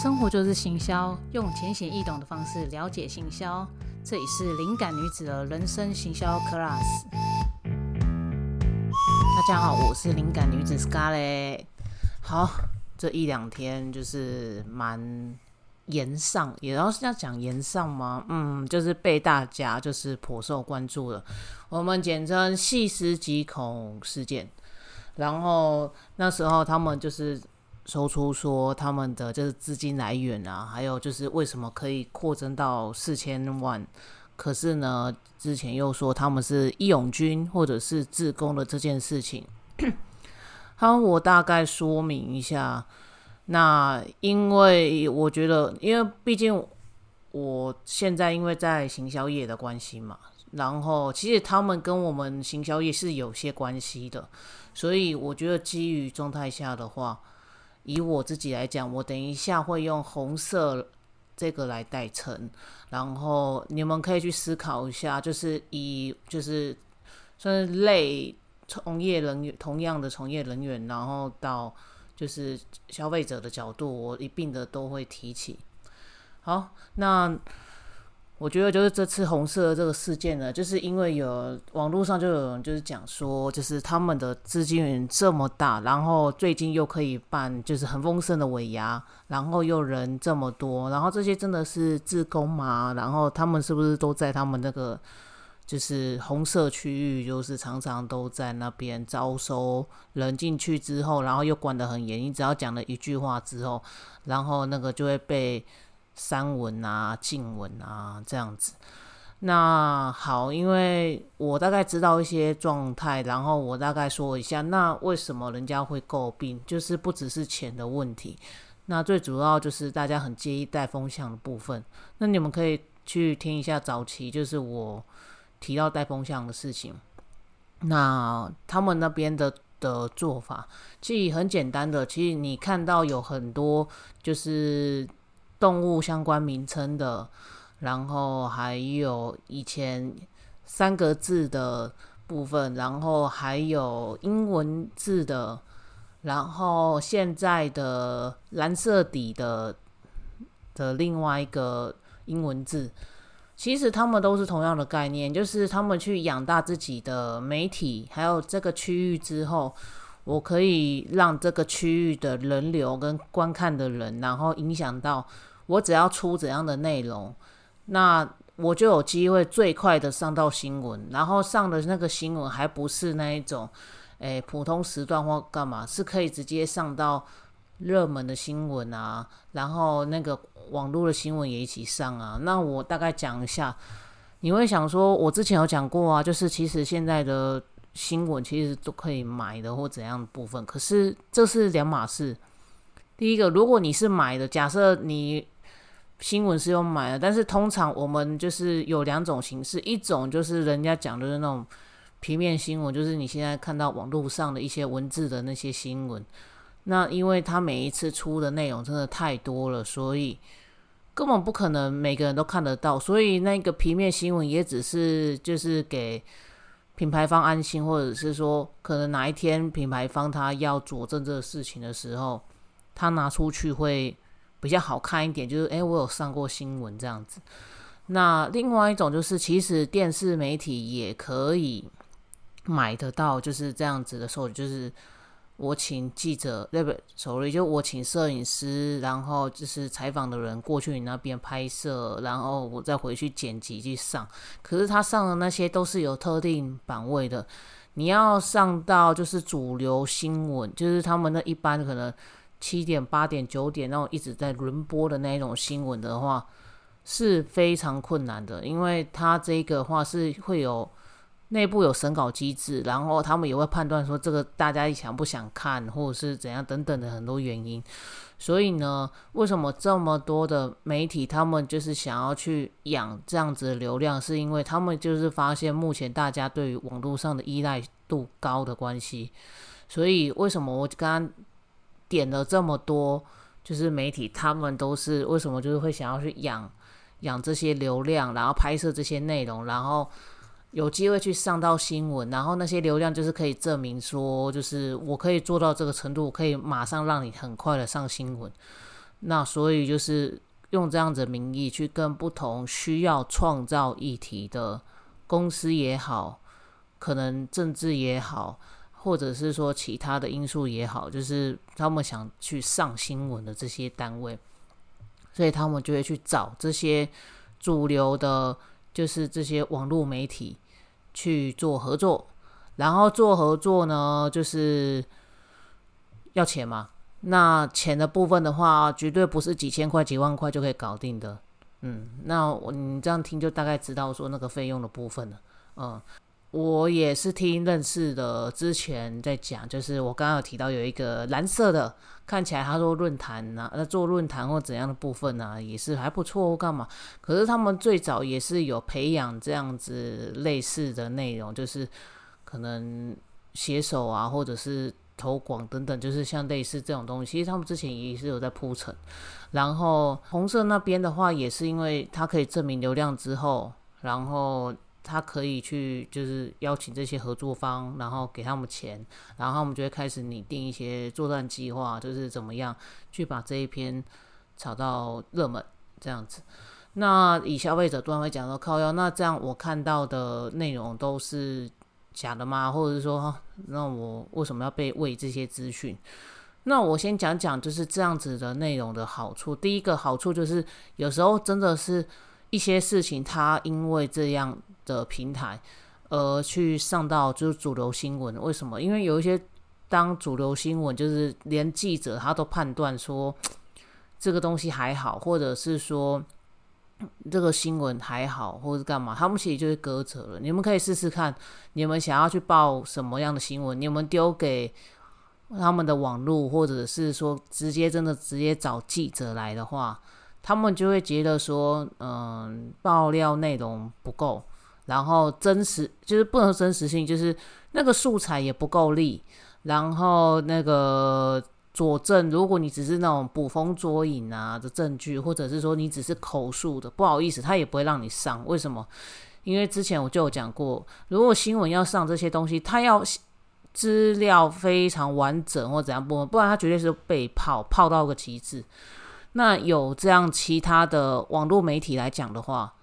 生活就是行销，用浅显易懂的方式了解行销。这里是灵感女子的人生行销 class。大家好，我是灵感女子 Scarlett。好，这一两天就是蛮延上，也要是要讲延上吗？嗯，就是被大家就是颇受关注了。我们简称细思极恐事件。然后那时候他们就是。说出说他们的就是资金来源啊，还有就是为什么可以扩增到四千万？可是呢，之前又说他们是义勇军或者是自工的这件事情。好，我大概说明一下。那因为我觉得，因为毕竟我现在因为在行销业的关系嘛，然后其实他们跟我们行销业是有些关系的，所以我觉得基于状态下的话。以我自己来讲，我等一下会用红色这个来代称，然后你们可以去思考一下，就是以就是算是类从业人员同样的从业人员，然后到就是消费者的角度，我一并的都会提起。好，那。我觉得就是这次红色的这个事件呢，就是因为有网络上就有人就是讲说，就是他们的资金源这么大，然后最近又可以办就是很丰盛的尾牙，然后又人这么多，然后这些真的是自工吗？然后他们是不是都在他们那个就是红色区域，就是常常都在那边招收人进去之后，然后又管得很严，你只要讲了一句话之后，然后那个就会被。三文啊，静文啊，这样子。那好，因为我大概知道一些状态，然后我大概说一下，那为什么人家会诟病？就是不只是钱的问题，那最主要就是大家很介意带风向的部分。那你们可以去听一下早期，就是我提到带风向的事情。那他们那边的的做法，其实很简单的。其实你看到有很多就是。动物相关名称的，然后还有以前三个字的部分，然后还有英文字的，然后现在的蓝色底的的另外一个英文字，其实他们都是同样的概念，就是他们去养大自己的媒体，还有这个区域之后，我可以让这个区域的人流跟观看的人，然后影响到。我只要出怎样的内容，那我就有机会最快的上到新闻，然后上的那个新闻还不是那一种，诶普通时段或干嘛，是可以直接上到热门的新闻啊，然后那个网络的新闻也一起上啊。那我大概讲一下，你会想说，我之前有讲过啊，就是其实现在的新闻其实都可以买的或怎样的部分，可是这是两码事。第一个，如果你是买的，假设你。新闻是用买的，但是通常我们就是有两种形式，一种就是人家讲的是那种平面新闻，就是你现在看到网络上的一些文字的那些新闻。那因为他每一次出的内容真的太多了，所以根本不可能每个人都看得到，所以那个平面新闻也只是就是给品牌方安心，或者是说可能哪一天品牌方他要佐证这个事情的时候，他拿出去会。比较好看一点，就是诶，我有上过新闻这样子。那另外一种就是，其实电视媒体也可以买得到，就是这样子的时候，就是我请记者，对不？sorry，就我请摄影师，然后就是采访的人过去你那边拍摄，然后我再回去剪辑去上。可是他上的那些都是有特定版位的，你要上到就是主流新闻，就是他们那一般可能。七点、八点、九点那种一直在轮播的那一种新闻的话，是非常困难的，因为他这个话是会有内部有审稿机制，然后他们也会判断说这个大家想不想看，或者是怎样等等的很多原因。所以呢，为什么这么多的媒体他们就是想要去养这样子的流量，是因为他们就是发现目前大家对于网络上的依赖度高的关系。所以为什么我刚刚？点了这么多，就是媒体，他们都是为什么就是会想要去养养这些流量，然后拍摄这些内容，然后有机会去上到新闻，然后那些流量就是可以证明说，就是我可以做到这个程度，可以马上让你很快的上新闻。那所以就是用这样子名义去跟不同需要创造议题的公司也好，可能政治也好，或者是说其他的因素也好，就是他们想去上新闻的这些单位，所以他们就会去找这些主流的，就是这些网络媒体去做合作，然后做合作呢，就是要钱嘛。那钱的部分的话，绝对不是几千块、几万块就可以搞定的。嗯，那我你这样听就大概知道说那个费用的部分了。嗯，我也是听认识的，之前在讲，就是我刚刚有提到有一个蓝色的，看起来他说论坛呐，那做论坛或怎样的部分呢，也是还不错或干嘛。可是他们最早也是有培养这样子类似的内容，就是可能写手啊，或者是。投广等等，就是像类似这种东西，其实他们之前也是有在铺陈。然后红色那边的话，也是因为它可以证明流量之后，然后他可以去就是邀请这些合作方，然后给他们钱，然后他们就会开始拟定一些作战计划，就是怎么样去把这一篇炒到热门这样子。那以消费者端会讲说靠腰，那这样我看到的内容都是。假的吗？或者是说，那我为什么要被喂这些资讯？那我先讲讲就是这样子的内容的好处。第一个好处就是，有时候真的是一些事情，他因为这样的平台而去上到就是主流新闻。为什么？因为有一些当主流新闻，就是连记者他都判断说 这个东西还好，或者是说。这个新闻还好，或者是干嘛？他们其实就是割扯了。你们可以试试看，你们想要去报什么样的新闻？你们丢给他们的网络，或者是说直接真的直接找记者来的话，他们就会觉得说，嗯，爆料内容不够，然后真实就是不能真实性，就是那个素材也不够力，然后那个。佐证，如果你只是那种捕风捉影啊的证据，或者是说你只是口述的，不好意思，他也不会让你上。为什么？因为之前我就有讲过，如果新闻要上这些东西，他要资料非常完整或怎样不，不然他绝对是被泡泡到个极致。那有这样其他的网络媒体来讲的话，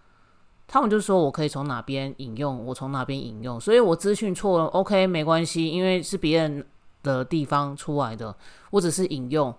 他们就说我可以从哪边引用，我从哪边引用，所以我资讯错了，OK，没关系，因为是别人。的地方出来的，我只是引用。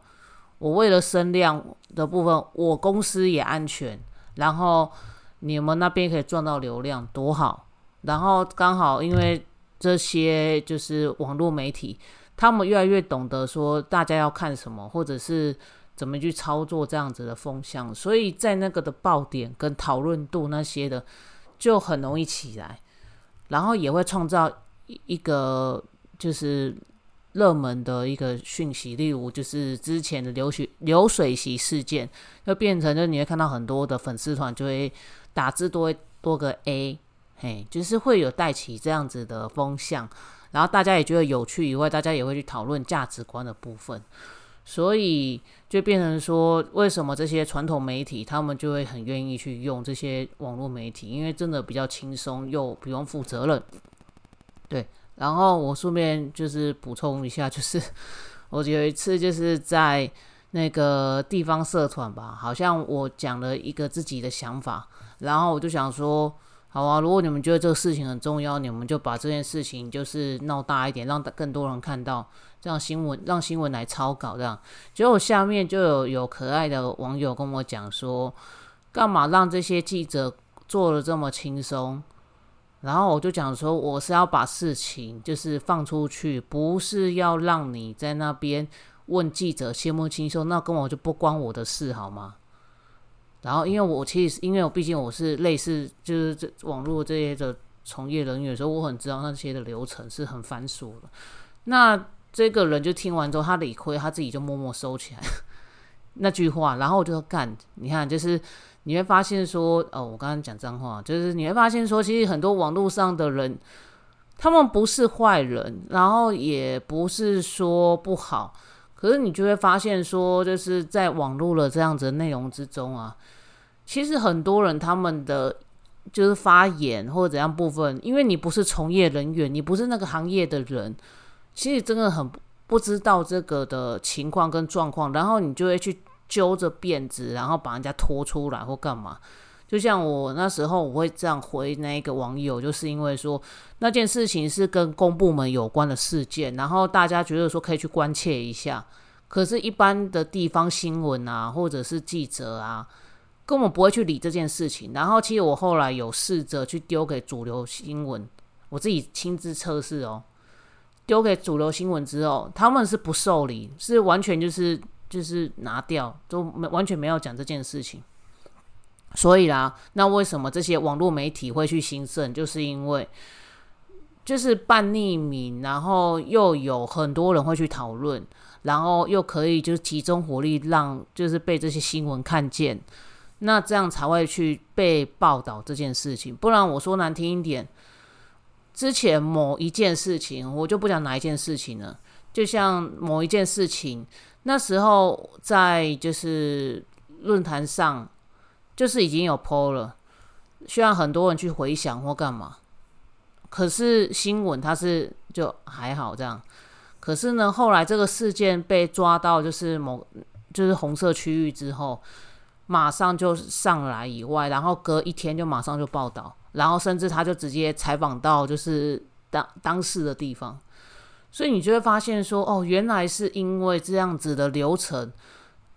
我为了声量的部分，我公司也安全，然后你们那边可以赚到流量，多好。然后刚好因为这些就是网络媒体，他们越来越懂得说大家要看什么，或者是怎么去操作这样子的风向，所以在那个的爆点跟讨论度那些的就很容易起来，然后也会创造一个就是。热门的一个讯息，例如就是之前的流水流水席事件，就变成就你会看到很多的粉丝团就会打字多多个 A，嘿，就是会有带起这样子的风向，然后大家也觉得有趣以外，大家也会去讨论价值观的部分，所以就变成说，为什么这些传统媒体他们就会很愿意去用这些网络媒体，因为真的比较轻松又不用负责任，对。然后我顺便就是补充一下，就是 我有一次就是在那个地方社团吧，好像我讲了一个自己的想法，然后我就想说，好啊，如果你们觉得这个事情很重要，你们就把这件事情就是闹大一点，让更多人看到，让新闻让新闻来抄稿这样。结果下面就有有可爱的网友跟我讲说，干嘛让这些记者做的这么轻松？然后我就讲说，我是要把事情就是放出去，不是要让你在那边问记者轻不轻松，那根本就不关我的事，好吗？然后因为我其实，因为我毕竟我是类似就是这网络这些的从业人员，所以我很知道那些的流程是很繁琐的。那这个人就听完之后，他理亏，他自己就默默收起来 那句话，然后我就说干，你看就是。你会发现说，哦，我刚刚讲脏话，就是你会发现说，其实很多网络上的人，他们不是坏人，然后也不是说不好，可是你就会发现说，就是在网络的这样子的内容之中啊，其实很多人他们的就是发言或者怎样部分，因为你不是从业人员，你不是那个行业的人，其实真的很不知道这个的情况跟状况，然后你就会去。揪着辫子，然后把人家拖出来或干嘛。就像我那时候，我会这样回那一个网友，就是因为说那件事情是跟公部门有关的事件，然后大家觉得说可以去关切一下。可是，一般的地方新闻啊，或者是记者啊，根本不会去理这件事情。然后，其实我后来有试着去丢给主流新闻，我自己亲自测试哦。丢给主流新闻之后，他们是不受理，是完全就是就是拿掉，都没完全没有讲这件事情。所以啦，那为什么这些网络媒体会去兴盛？就是因为就是半匿名，然后又有很多人会去讨论，然后又可以就是集中火力让就是被这些新闻看见，那这样才会去被报道这件事情。不然我说难听一点，之前某一件事情，我就不讲哪一件事情了。就像某一件事情，那时候在就是论坛上。就是已经有 PO 了，需要很多人去回想或干嘛。可是新闻它是就还好这样。可是呢，后来这个事件被抓到，就是某就是红色区域之后，马上就上来以外，然后隔一天就马上就报道，然后甚至他就直接采访到就是当当事的地方。所以你就会发现说，哦，原来是因为这样子的流程。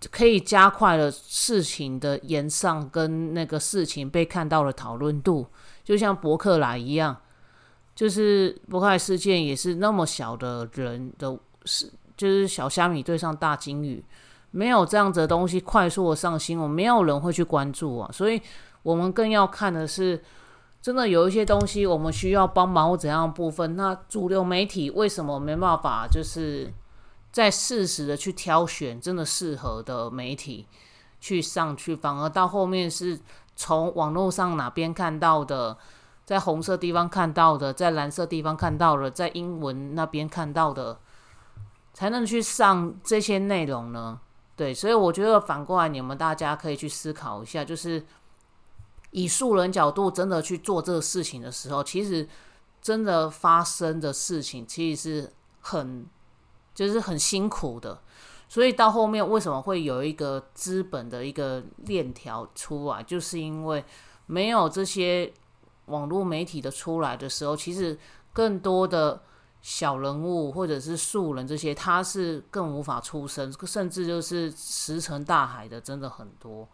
可以加快了事情的延上，跟那个事情被看到的讨论度，就像博克莱一样，就是博克莱事件也是那么小的人的事，就是小虾米对上大金鱼，没有这样子的东西快速的上新闻，没有人会去关注啊，所以我们更要看的是，真的有一些东西我们需要帮忙或怎样的部分，那主流媒体为什么没办法就是？在适时的去挑选真的适合的媒体去上去，反而到后面是从网络上哪边看到的，在红色地方看到的，在蓝色地方看到了，在英文那边看到的，才能去上这些内容呢？对，所以我觉得反过来，你们大家可以去思考一下，就是以素人角度真的去做这个事情的时候，其实真的发生的事情其实是很。就是很辛苦的，所以到后面为什么会有一个资本的一个链条出来，就是因为没有这些网络媒体的出来的时候，其实更多的小人物或者是素人这些，他是更无法出声，甚至就是石沉大海的，真的很多。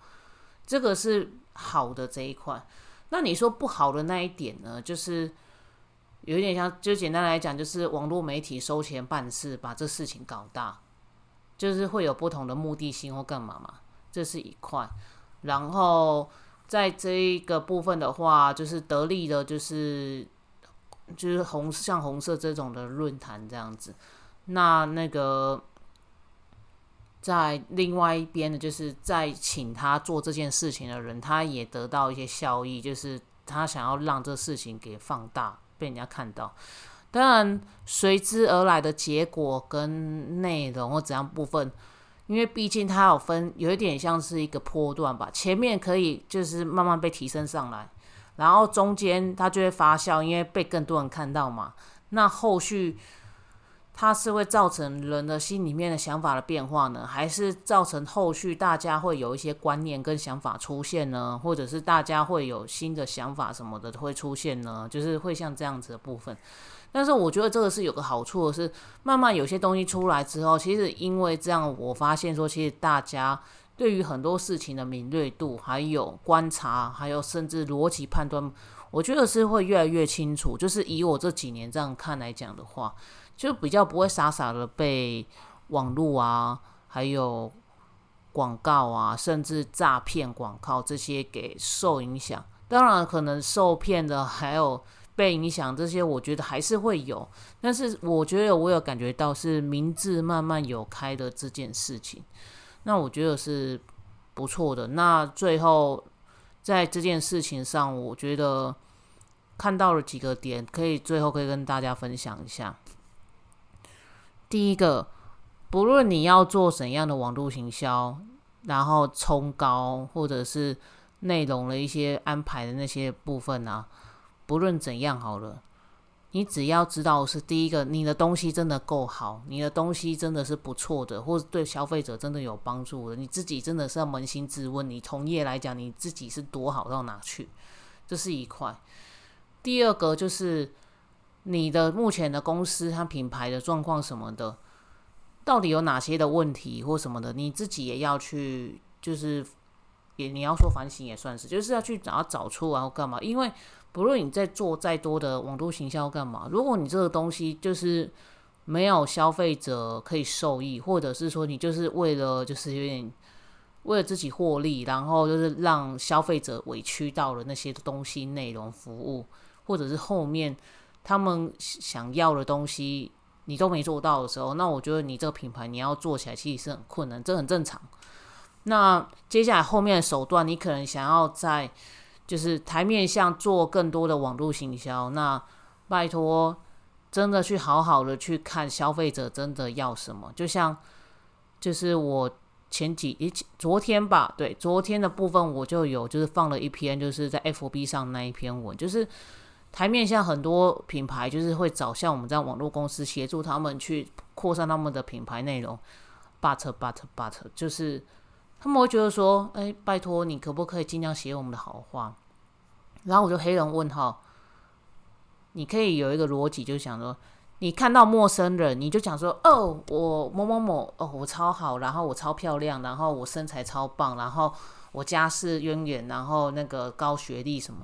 这个是好的这一块。那你说不好的那一点呢？就是。有一点像，就简单来讲，就是网络媒体收钱办事，把这事情搞大，就是会有不同的目的性或干嘛嘛，这是一块。然后在这一个部分的话，就是得利的，就是就是红像红色这种的论坛这样子。那那个在另外一边的，就是在请他做这件事情的人，他也得到一些效益，就是他想要让这事情给放大。被人家看到，当然随之而来的结果跟内容或怎样部分，因为毕竟它有分，有一点像是一个波段吧。前面可以就是慢慢被提升上来，然后中间它就会发酵，因为被更多人看到嘛。那后续它是会造成人的心里面的想法的变化呢，还是造成后续大家会有一些观念跟想法出现呢？或者是大家会有新的想法什么的会出现呢？就是会像这样子的部分。但是我觉得这个是有个好处是，慢慢有些东西出来之后，其实因为这样，我发现说，其实大家对于很多事情的敏锐度，还有观察，还有甚至逻辑判断，我觉得是会越来越清楚。就是以我这几年这样看来讲的话。就比较不会傻傻的被网络啊，还有广告啊，甚至诈骗广告这些给受影响。当然，可能受骗的还有被影响这些，我觉得还是会有。但是，我觉得我有感觉到是明智慢慢有开的这件事情，那我觉得是不错的。那最后在这件事情上，我觉得看到了几个点，可以最后可以跟大家分享一下。第一个，不论你要做怎样的网络行销，然后冲高或者是内容的一些安排的那些部分啊，不论怎样好了，你只要知道是第一个，你的东西真的够好，你的东西真的是不错的，或者对消费者真的有帮助的，你自己真的是要扪心自问，你从业来讲，你自己是多好到哪去？这是一块。第二个就是你的目前的公司它品牌的状况什么的，到底有哪些的问题或什么的，你自己也要去，就是也你要说反省也算是，就是要去找找出然后干嘛？因为不论你在做再多的网络行销干嘛，如果你这个东西就是没有消费者可以受益，或者是说你就是为了就是有点为了自己获利，然后就是让消费者委屈到了那些东西内容服务，或者是后面他们想要的东西你都没做到的时候，那我觉得你这个品牌你要做起来其实是很困难，这很正常。那接下来后面的手段，你可能想要在。就是台面上做更多的网络行销，那拜托，真的去好好的去看消费者真的要什么。就像，就是我前几一昨天吧，对，昨天的部分我就有就是放了一篇，就是在 FB 上那一篇文，就是台面下很多品牌就是会找像我们这样网络公司协助他们去扩散他们的品牌内容，but but but 就是。他们会觉得说：“哎，拜托你可不可以尽量写我们的好话？”然后我就黑人问号。你可以有一个逻辑，就想说，你看到陌生人，你就讲说：“哦，我某某某，哦，我超好，然后我超漂亮，然后我身材超棒，然后我家世渊源，然后那个高学历什么。”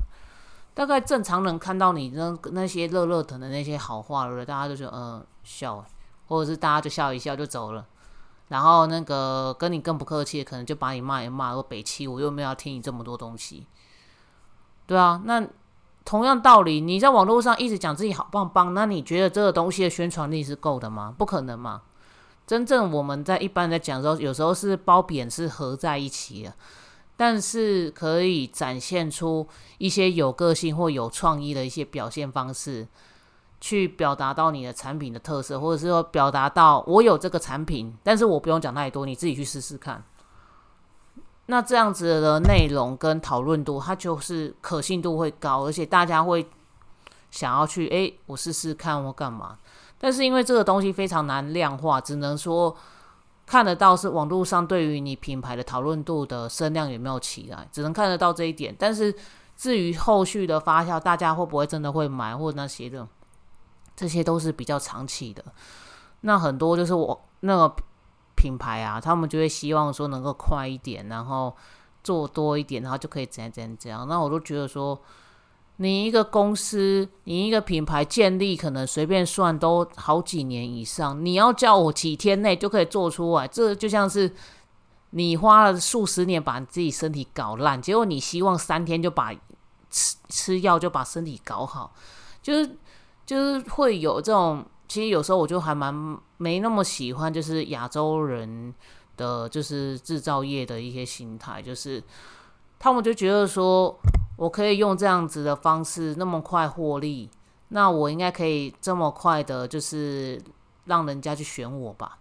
大概正常人看到你那那些热热腾的那些好话了，大家就说：“嗯，笑。”或者是大家就笑一笑就走了。然后那个跟你更不客气，可能就把你骂一骂，说北七，我又没有要听你这么多东西，对啊。那同样道理，你在网络上一直讲自己好棒棒，那你觉得这个东西的宣传力是够的吗？不可能嘛。真正我们在一般在讲的时候，有时候是褒贬是合在一起的，但是可以展现出一些有个性或有创意的一些表现方式。去表达到你的产品的特色，或者是说表达到我有这个产品，但是我不用讲太多，你自己去试试看。那这样子的内容跟讨论度，它就是可信度会高，而且大家会想要去诶，我试试看或干嘛。但是因为这个东西非常难量化，只能说看得到是网络上对于你品牌的讨论度的声量有没有起来，只能看得到这一点。但是至于后续的发酵，大家会不会真的会买或者那些的？这些都是比较长期的，那很多就是我那个品牌啊，他们就会希望说能够快一点，然后做多一点，然后就可以怎样怎样怎样。那我都觉得说，你一个公司，你一个品牌建立，可能随便算都好几年以上。你要叫我几天内就可以做出来，这就像是你花了数十年把自己身体搞烂，结果你希望三天就把吃吃药就把身体搞好，就是。就是会有这种，其实有时候我就还蛮没那么喜欢，就是亚洲人的就是制造业的一些心态，就是他们就觉得说我可以用这样子的方式那么快获利，那我应该可以这么快的，就是让人家去选我吧。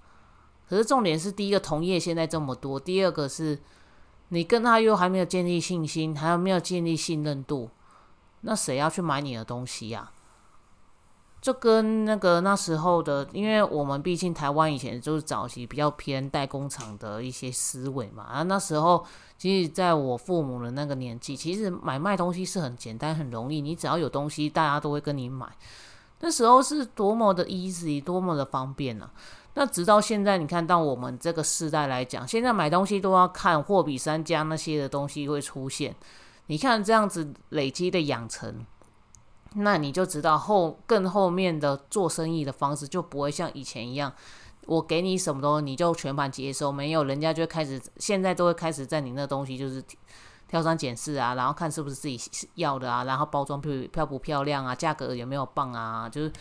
可是重点是，第一个同业现在这么多，第二个是你跟他又还没有建立信心，还有没有建立信任度，那谁要去买你的东西呀？就跟那个那时候的，因为我们毕竟台湾以前就是早期比较偏代工厂的一些思维嘛，啊，那时候其实在我父母的那个年纪，其实买卖东西是很简单很容易，你只要有东西，大家都会跟你买。那时候是多么的 easy，多么的方便呢？那直到现在，你看到我们这个时代来讲，现在买东西都要看货比三家那些的东西会出现，你看这样子累积的养成。那你就知道后更后面的做生意的方式就不会像以前一样，我给你什么东西你就全盘接收，没有人家就开始现在都会开始在你那东西就是挑三拣四啊，然后看是不是自己要的啊，然后包装漂漂不漂亮啊，价格有没有棒啊，就是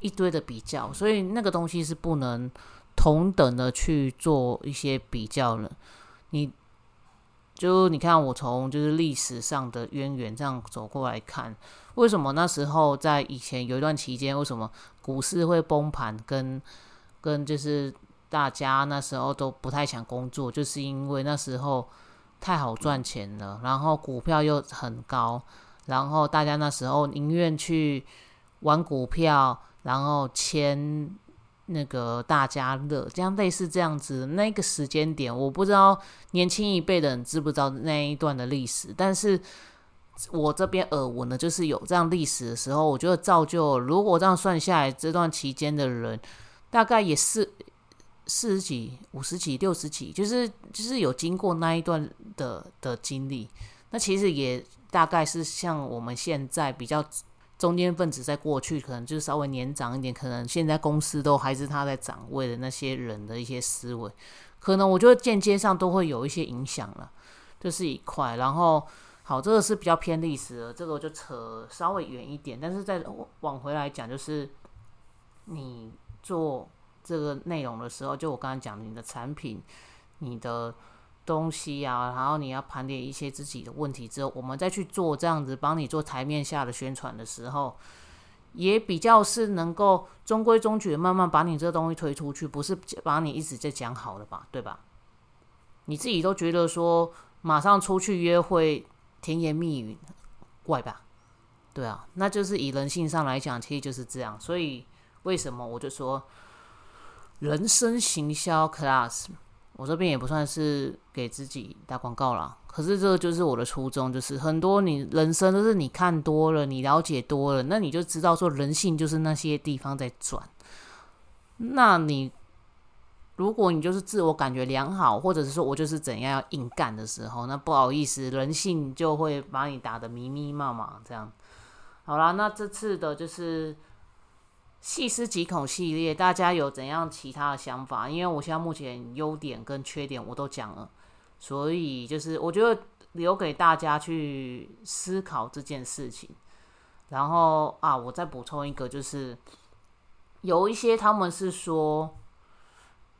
一堆的比较，所以那个东西是不能同等的去做一些比较了，你。就你看，我从就是历史上的渊源这样走过来看，为什么那时候在以前有一段期间，为什么股市会崩盘，跟跟就是大家那时候都不太想工作，就是因为那时候太好赚钱了，然后股票又很高，然后大家那时候宁愿去玩股票，然后签那个大家乐，这样类似这样子那个时间点，我不知道年轻一辈的人知不知道那一段的历史，但是我这边耳闻呢，就是有这样历史的时候，我觉得造就，如果这样算下来，这段期间的人大概也是四十几、五十几、六十几，就是就是有经过那一段的的经历，那其实也大概是像我们现在比较。中间分子在过去可能就是稍微年长一点，可能现在公司都还是他在掌位的那些人的一些思维，可能我觉得间接上都会有一些影响了，这是一块。然后好，这个是比较偏历史的，这个就扯稍微远一点。但是再往回来讲，就是你做这个内容的时候，就我刚刚讲你的产品，你的。东西啊，然后你要盘点一些自己的问题之后，我们再去做这样子帮你做台面下的宣传的时候，也比较是能够中规中矩慢慢把你这东西推出去，不是把你一直在讲好的吧，对吧？你自己都觉得说马上出去约会甜言蜜语怪吧？对啊，那就是以人性上来讲，其实就是这样。所以为什么我就说人生行销 class？我这边也不算是给自己打广告啦，可是这就是我的初衷，就是很多你人生都是你看多了，你了解多了，那你就知道说人性就是那些地方在转。那你如果你就是自我感觉良好，或者是说我就是怎样要硬干的时候，那不好意思，人性就会把你打得迷迷茫茫这样。好啦，那这次的就是。细思极恐系列，大家有怎样其他的想法？因为我现在目前优点跟缺点我都讲了，所以就是我觉得留给大家去思考这件事情。然后啊，我再补充一个，就是有一些他们是说，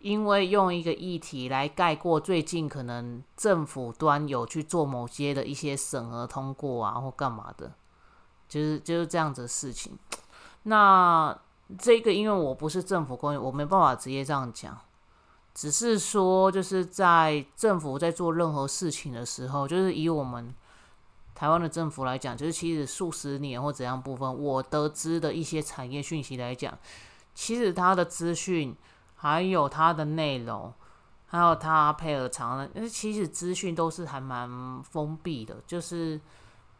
因为用一个议题来概括最近可能政府端有去做某些的一些审核通过啊，或干嘛的，就是就是这样子的事情。那这个因为我不是政府官员，我没办法直接这样讲。只是说，就是在政府在做任何事情的时候，就是以我们台湾的政府来讲，就是其实数十年或怎样部分，我得知的一些产业讯息来讲，其实它的资讯还有它的内容，还有它配合长的，其实资讯都是还蛮封闭的，就是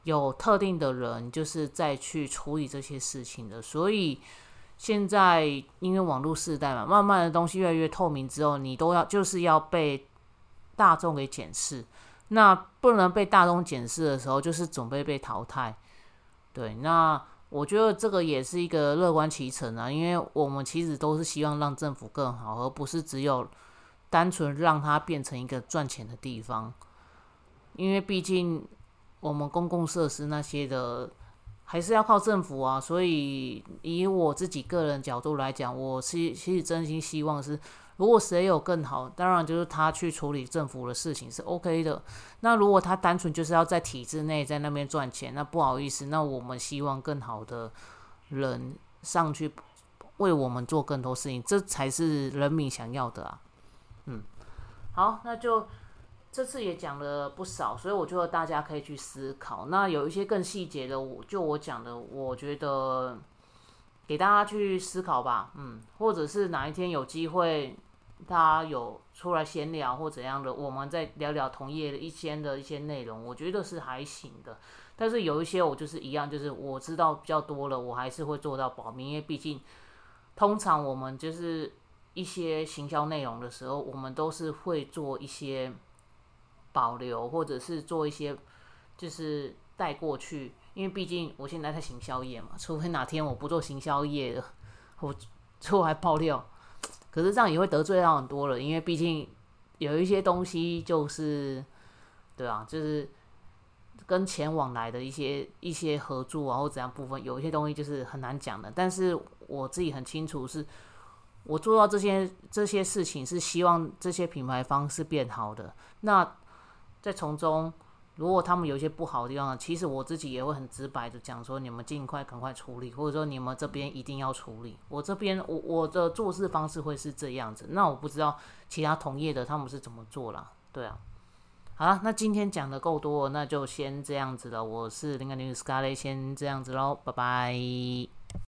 有特定的人就是在去处理这些事情的，所以。现在因为网络时代嘛，慢慢的东西越来越透明之后，你都要就是要被大众给检视。那不能被大众检视的时候，就是准备被淘汰。对，那我觉得这个也是一个乐观其成啊，因为我们其实都是希望让政府更好，而不是只有单纯让它变成一个赚钱的地方。因为毕竟我们公共设施那些的。还是要靠政府啊，所以以我自己个人角度来讲，我是其实真心希望是，如果谁有更好，当然就是他去处理政府的事情是 OK 的。那如果他单纯就是要在体制内在那边赚钱，那不好意思，那我们希望更好的人上去为我们做更多事情，这才是人民想要的啊。嗯，好，那就。这次也讲了不少，所以我觉得大家可以去思考。那有一些更细节的，我就我讲的，我觉得给大家去思考吧。嗯，或者是哪一天有机会，大家有出来闲聊或怎样的，我们再聊聊同业的一些的一些内容，我觉得是还行的。但是有一些我就是一样，就是我知道比较多了，我还是会做到保密，因为毕竟通常我们就是一些行销内容的时候，我们都是会做一些。保留或者是做一些，就是带过去，因为毕竟我现在在行销业嘛，除非哪天我不做行销业了，我出来爆料，可是这样也会得罪到很多人，因为毕竟有一些东西就是，对啊，就是跟钱往来的一些一些合作啊或怎样部分，有一些东西就是很难讲的。但是我自己很清楚，是我做到这些这些事情，是希望这些品牌方是变好的。那在从中，如果他们有一些不好的地方，其实我自己也会很直白的讲说，你们尽快赶快处理，或者说你们这边一定要处理。我这边我我的做事方式会是这样子，那我不知道其他同业的他们是怎么做啦。对啊，好了，那今天讲的够多，那就先这样子了。我是灵感女 Scarlett，先这样子喽，拜拜。